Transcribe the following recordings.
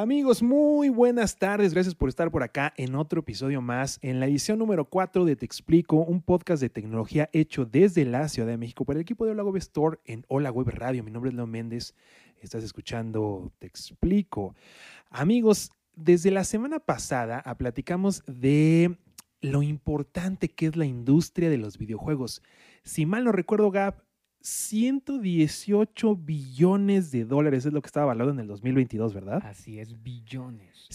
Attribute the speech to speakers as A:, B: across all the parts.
A: Amigos, muy buenas tardes. Gracias por estar por acá en otro episodio más, en la edición número 4 de Te Explico, un podcast de tecnología hecho desde la Ciudad de México por el equipo de Hola Web Store en Hola Web Radio. Mi nombre es Leo Méndez. Estás escuchando Te Explico. Amigos, desde la semana pasada ah, platicamos de lo importante que es la industria de los videojuegos. Si mal no recuerdo, Gab, 118 billones de dólares es lo que estaba valorado en el 2022, ¿verdad?
B: Así es, billones.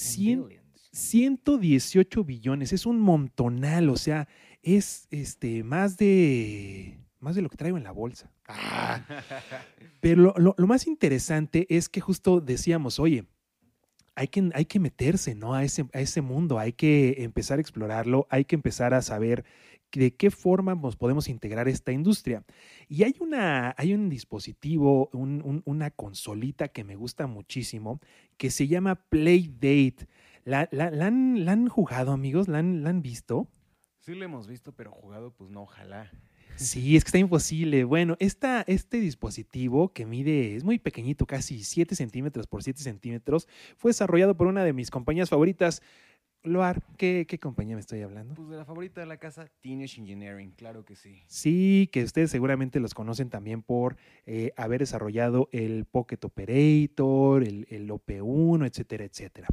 A: 118 billones, es un montonal, o sea, es este, más de más de lo que traigo en la bolsa. Ah. Pero lo, más interesante es que justo decíamos, oye, hay que, hay que meterse ¿no? a, ese, a ese mundo, hay que empezar a explorarlo, hay que empezar a saber de qué forma nos podemos integrar esta industria. Y hay, una, hay un dispositivo, una consolita que me gusta muchísimo, que se llama Playdate. ¿La, la, han, jugado, amigos? ¿La han, ¿La han visto?
B: Sí, lo hemos visto, pero jugado, pues no, ojalá.
A: Sí, es que está imposible. Bueno, esta, este dispositivo que mide, es muy pequeñito, casi 7 centímetros por 7 centímetros, fue desarrollado por una de mis compañías favoritas, Loar, ¿qué, ¿qué, compañía me estoy hablando?
B: Pues de la favorita de la casa, Teenage Engineering, claro que sí.
A: Sí, que ustedes seguramente los conocen también por eh, haber desarrollado el Pocket Operator, el, el OP1, etcétera, etcétera.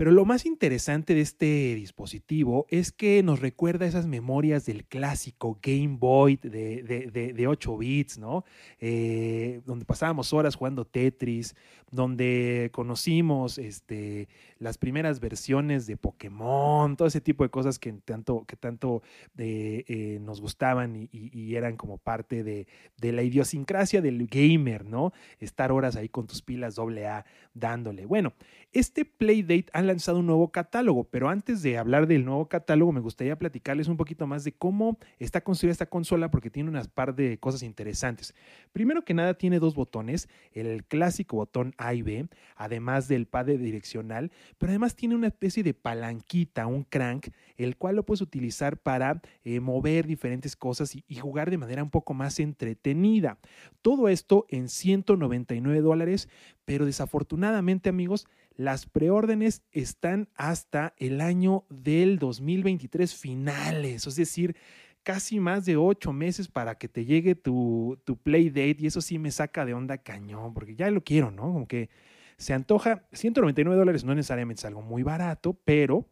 A: Pero lo más interesante de este dispositivo es que nos recuerda esas memorias del clásico Game Boy de, 8 bits, ¿no? Eh, donde pasábamos horas jugando Tetris, donde conocimos este, las primeras versiones de Pokémon, todo ese tipo de cosas que tanto, que tanto eh, eh, nos gustaban y, y, eran como parte de, la idiosincrasia del gamer, ¿no? Estar horas ahí con tus pilas AA dándole. Bueno, este Playdate han lanzado un nuevo catálogo, pero antes de hablar del nuevo catálogo, me gustaría platicarles un poquito más de cómo está construida esta consola, porque tiene unas par de cosas interesantes. Primero que nada, tiene dos botones, el clásico botón A y B, además del pad direccional, pero además tiene una especie de palanquita, un crank, el cual lo puedes utilizar para eh, mover diferentes cosas y, y jugar de manera un poco más entretenida. Todo esto en 199 dólares, pero desafortunadamente amigos, las preórdenes están hasta el año del 2023 finales, es decir, casi más de ocho meses para que te llegue tu, play date y eso sí me saca de onda cañón, porque ya lo quiero, ¿no? Como que se antoja, 199 dólares no necesariamente es algo muy barato, pero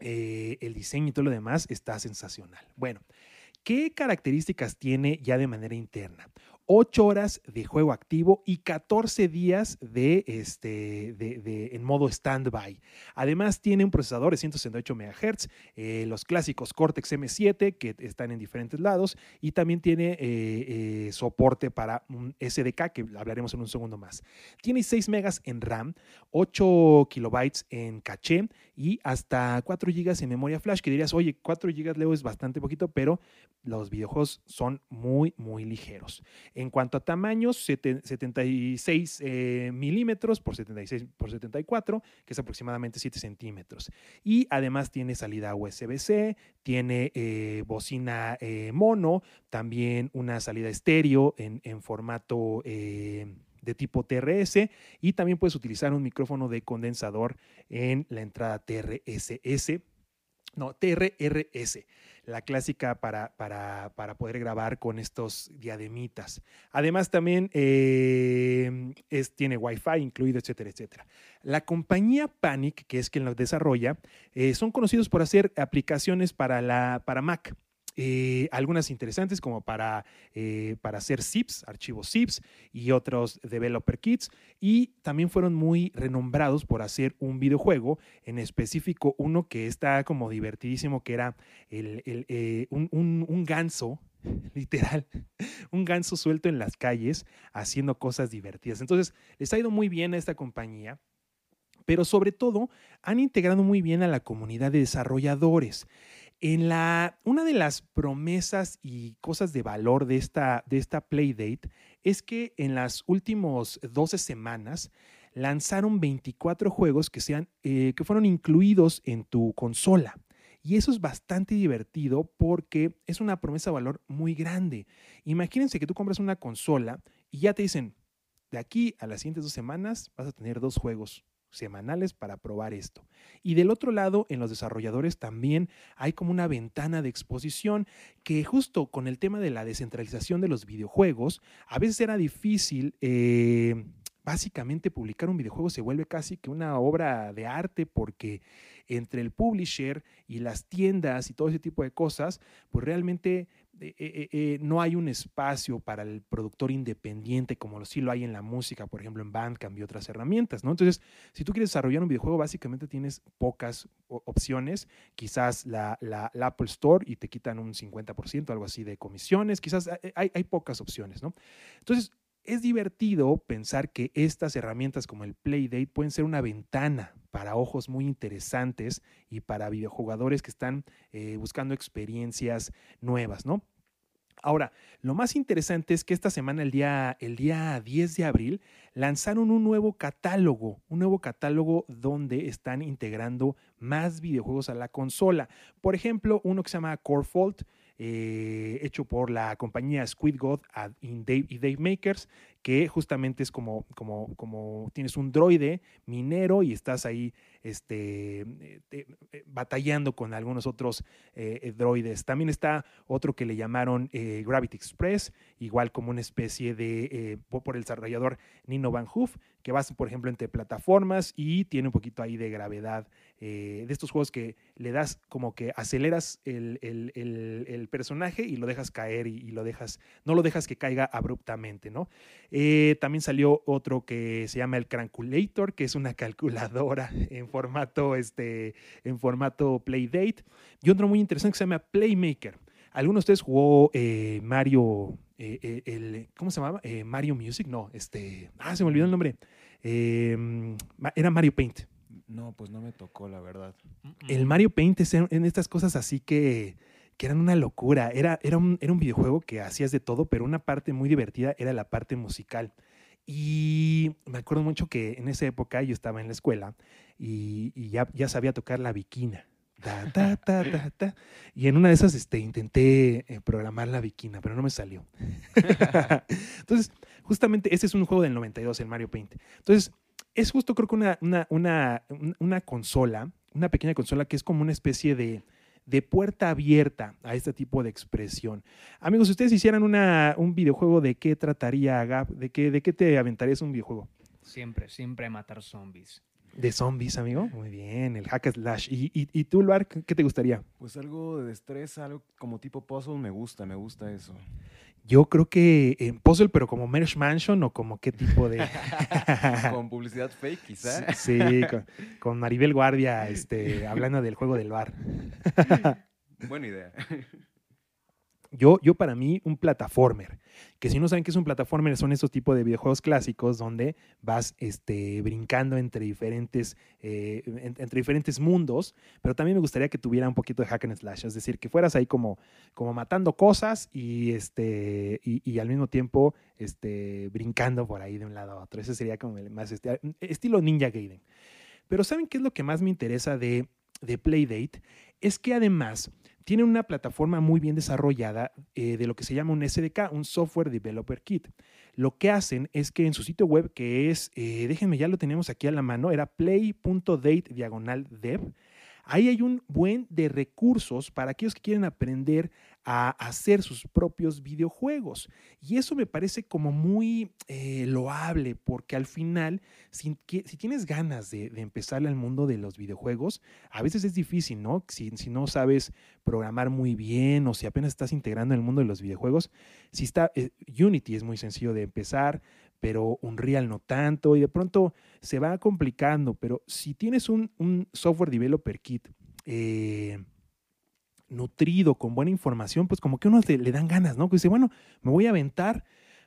A: eh, el diseño y todo lo demás está sensacional. Bueno, ¿qué características tiene ya de manera interna? 8 horas de juego activo y 14 días de, este, de, en modo standby. Además, tiene un procesador de 168 MHz, eh, los clásicos Cortex M7 que están en diferentes lados y también tiene eh, eh, soporte para un SDK que hablaremos en un segundo más. Tiene 6 megas en RAM, 8 kilobytes en caché y hasta 4 GB en memoria flash, que dirías, oye, 4 GB Leo es bastante poquito, pero los videojuegos son muy, muy ligeros. En cuanto a tamaños, 76 eh, milímetros por 76 por 74, que es aproximadamente 7 centímetros. Y además tiene salida USB-C, tiene eh, bocina eh, mono, también una salida estéreo en, en formato de tipo TRS y también puedes utilizar un micrófono de condensador en la entrada TRSS, no, TRRS la clásica para, para, para poder grabar con estos diademitas. Además también eh, es, tiene Wi-Fi incluido, etcétera, etcétera. La compañía Panic, que es quien lo desarrolla, eh, son conocidos por hacer aplicaciones para, la, para Mac. Eh, algunas interesantes como para, eh, para hacer zips, archivos zips y otros developer kits. Y también fueron muy renombrados por hacer un videojuego, en específico uno que está como divertidísimo, que era el, eh, un, un ganso literal, un ganso suelto en las calles haciendo cosas divertidas. Entonces, les ha ido muy bien a esta compañía pero sobre todo han integrado muy bien a la comunidad de desarrolladores. En una de las promesas y cosas de valor de esta, Playdate es que en las últimas 12 semanas lanzaron 24 juegos eh, que fueron incluidos en tu consola. Y eso es bastante divertido porque es una promesa de valor muy grande. Imagínense que tú compras una consola y ya te dicen, de aquí a las siguientes dos semanas vas a tener dos juegos semanales para probar esto. Y del otro lado, en los desarrolladores también hay como una ventana de exposición que justo con el tema de la descentralización de los videojuegos, a veces era difícil... Eh, básicamente publicar un videojuego se vuelve casi que una obra de arte porque entre el publisher y las tiendas y todo ese tipo de cosas, pues realmente eh, eh, eh, no hay un espacio para el productor independiente como sí lo hay en la música, por ejemplo en Bandcamp y otras herramientas, ¿no? Entonces, si tú quieres desarrollar un videojuego, básicamente tienes pocas opciones, quizás la, la, Apple Store y te quitan un 50%, algo así de comisiones, quizás hay, hay pocas opciones, ¿no? Entonces, es divertido pensar que estas herramientas como el Playdate pueden ser una ventana para ojos muy interesantes y para videojugadores que están eh, buscando experiencias nuevas, ¿no? Ahora, lo más interesante es que esta semana, el día, el día 10 de abril, lanzaron un nuevo catálogo, un nuevo catálogo donde están integrando más videojuegos a la consola. Por ejemplo, uno que se llama Core Fault, eh, hecho por la compañía Squid God y Dave Makers, que justamente es como, como, como tienes un droide minero y estás ahí este, eh, eh, batallando con algunos otros droides. También está otro que le llamaron Gravity Express, igual como una especie de, por el desarrollador Nino Van Hoof, que va, por ejemplo, entre plataformas y tiene un poquito ahí de gravedad, de estos juegos que le das como que aceleras el, personaje y lo dejas caer y, lo dejas, no lo dejas que caiga abruptamente, ¿no? Eh, también salió otro que se llama el Cranculator, que es una calculadora en formato, este, en formato Playdate. Y otro muy interesante que se llama Playmaker. ¿Alguno de ustedes jugó eh, Mario, eh, el, ¿cómo se llamaba? Mario Music, no, este, ah, se me olvidó el nombre. Era Mario Paint.
B: No, pues no me tocó, la verdad.
A: El Mario Paint es en estas cosas así que que eran una locura. Era, era, un, era un videojuego que hacías de todo, pero una parte muy divertida era la parte musical. Y me acuerdo mucho que en esa época yo estaba en la escuela y, ya, ya sabía tocar la viquina. Ta, ta, ta, y en una de esas este, intenté eh, programar la viquina, pero no me salió. Entonces, justamente ese es un juego del 92, el Mario Paint. Entonces, es justo creo que una, una, una, una consola, una pequeña consola que es como una especie de, de puerta abierta a este tipo de expresión. Amigos, si ustedes hicieran una, un videojuego, ¿de qué trataría Gap? ¿De qué, ¿De qué te aventarías un videojuego?
C: Siempre, siempre matar zombies.
A: De zombies, amigo. Muy bien, el hack slash. ¿Y, y, y tú, Luar, qué te gustaría?
B: Pues algo de estrés, algo como tipo puzzle, me gusta, me gusta eso.
A: Yo creo que en Puzzle, pero como Merge Mansion o como qué tipo de.
B: con publicidad fake, quizá.
A: Sí, con, Maribel Guardia este, hablando del juego del bar.
B: Buena idea.
A: Yo, yo para mí, un plataformer, que si no saben qué es un plataformer, son esos tipos de videojuegos clásicos donde vas este, brincando entre diferentes, eh, entre diferentes mundos, pero también me gustaría que tuviera un poquito de hack and slash, es decir, que fueras ahí como, como matando cosas y, este, y, al mismo tiempo este, brincando por ahí de un lado a otro. Ese sería como el más este, estilo Ninja Gaiden. Pero ¿saben qué es lo que más me interesa de, de Playdate? Es que además tiene una plataforma muy bien desarrollada eh, de lo que se llama un SDK, un Software Developer Kit. Lo que hacen es que en su sitio web, que es, eh, déjenme, ya lo tenemos aquí a la mano, era play.date diagonal dev, ahí hay un buen de recursos para aquellos que quieren aprender a hacer sus propios videojuegos. Y eso me parece como muy eh, loable, porque al final, si, si tienes ganas de, de empezar al mundo de los videojuegos, a veces es difícil, ¿no? Si, si, no sabes programar muy bien o si apenas estás integrando en el mundo de los videojuegos, si está, eh, Unity es muy sencillo de empezar, pero Unreal no tanto, y de pronto se va complicando, pero si tienes un, un software developer kit, eh, nutrido, con buena información, pues como que uno le, dan ganas, ¿no? Que dice, bueno, me voy a aventar,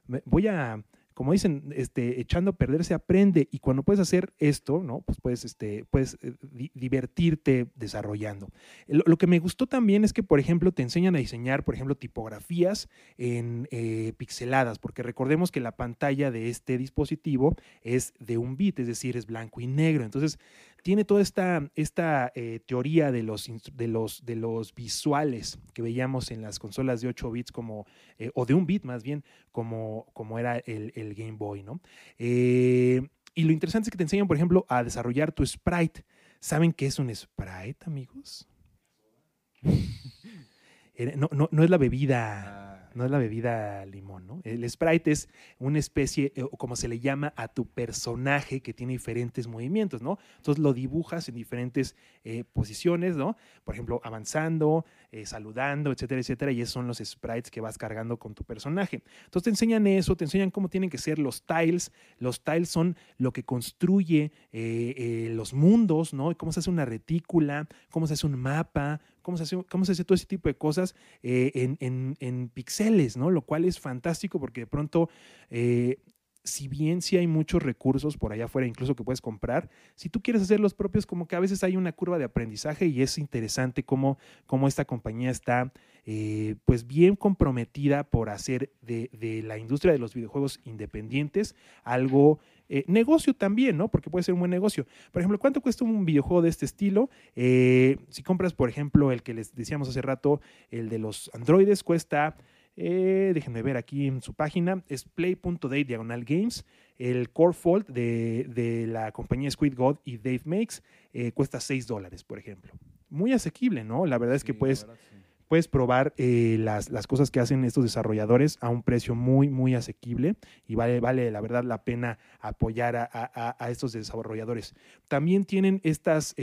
A: me voy a, como dicen, este, echando a perder se aprende y cuando puedes hacer esto, ¿no? Pues puedes, este, puedes eh, divertirte desarrollando. Lo, que me gustó también es que, por ejemplo, te enseñan a diseñar, por ejemplo, tipografías en eh, pixeladas, porque recordemos que la pantalla de este dispositivo es de un bit, es decir, es blanco y negro. Entonces, tiene toda esta, esta eh, teoría de los, de, los, de los visuales que veíamos en las consolas de 8 bits como, eh, o de un bit más bien, como, como era el, Game Boy, ¿no? Eh, y lo interesante es que te enseñan, por ejemplo, a desarrollar tu sprite. ¿Saben qué es un sprite, amigos? No, no, no es la bebida no es la bebida limón, ¿no? El sprite es una especie, eh, como se le llama a tu personaje que tiene diferentes movimientos, ¿no? Entonces lo dibujas en diferentes eh, posiciones, ¿no? Por ejemplo, avanzando, eh, saludando, etcétera, etcétera, y esos son los sprites que vas cargando con tu personaje. Entonces te enseñan eso, te enseñan cómo tienen que ser los tiles. Los tiles son lo que construye los mundos, ¿no? Cómo se hace una retícula, cómo se hace un mapa, cómo se hace, todo ese tipo de cosas eh, en, en, en píxeles, ¿no? Lo cual es fantástico porque de pronto, eh, si bien sí hay muchos recursos por allá afuera, incluso que puedes comprar, si tú quieres hacer los propios, como que a veces hay una curva de aprendizaje y es interesante cómo, cómo esta compañía está eh, pues bien comprometida por hacer de, de la industria de los videojuegos independientes algo eh, negocio también, ¿no? Porque puede ser un buen negocio. Por ejemplo, ¿cuánto cuesta un videojuego de este estilo? Eh, si compras, por ejemplo, el que les decíamos hace rato, el de los androides, cuesta, eh, déjenme ver aquí en su página, es play.day diagonal games. El Core Fault de, de la compañía Squid God y Dave Makes eh, cuesta 6 dólares, por ejemplo. Muy asequible, ¿no? La verdad es que
B: sí,
A: puedes
B: verdad, sí.
A: puedes probar eh, las, las cosas que hacen estos desarrolladores a un precio muy, muy asequible y vale, vale la verdad la pena apoyar a, a- a estos desarrolladores. También tienen estas,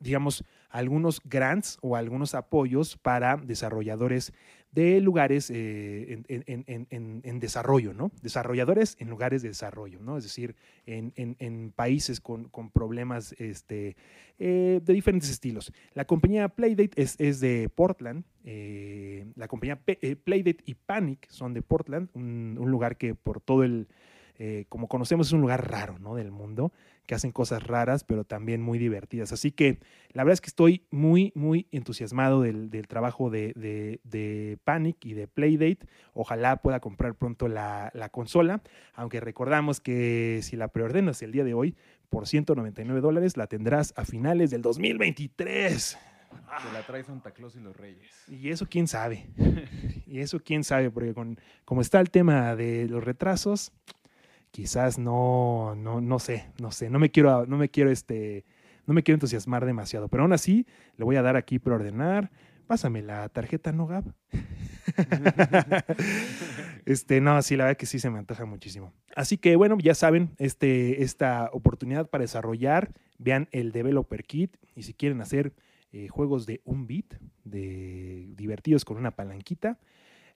A: digamos, algunos grants o algunos apoyos para desarrolladores de lugares eh, en, en- en- en- desarrollo, ¿no? Desarrolladores en lugares de desarrollo, ¿no? Es decir, en, países con, con problemas este, eh, de diferentes estilos. La compañía Playdate es, es de Portland. eh, la compañía Playdate y Panic son de Portland, un, un lugar que por todo el, como conocemos, es un lugar raro ¿no? del mundo, que hacen cosas raras, pero también muy divertidas. Así que la verdad es que estoy muy, muy entusiasmado del, del trabajo de, de- de Panic y de Playdate. Ojalá pueda comprar pronto la, la consola, aunque recordamos que si la preordenas el día de hoy, por 199 dólares, la tendrás a finales del 2023.
B: Te la trae Santa Claus y los Reyes.
A: Y eso quién sabe. y eso quién sabe, porque con, como está el tema de los retrasos, quizás no, no, no sé, no sé, no me quiero, no me quiero este, no me quiero entusiasmar demasiado, pero aún así le voy a dar aquí preordenar. Pásame la tarjeta, ¿no, Gab? este, no, sí, la verdad que sí se me antoja muchísimo. Así que bueno, ya saben, este, esta oportunidad para desarrollar, vean el Developer Kit y si quieren hacer eh, juegos de un bit, de divertidos con una palanquita,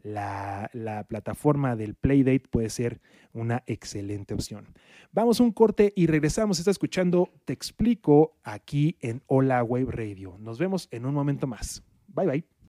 A: la, la plataforma del Playdate puede ser una excelente opción. Vamos a un corte y regresamos. Está escuchando Te Explico aquí en Hola Web Radio. Nos vemos en un momento más. Bye bye.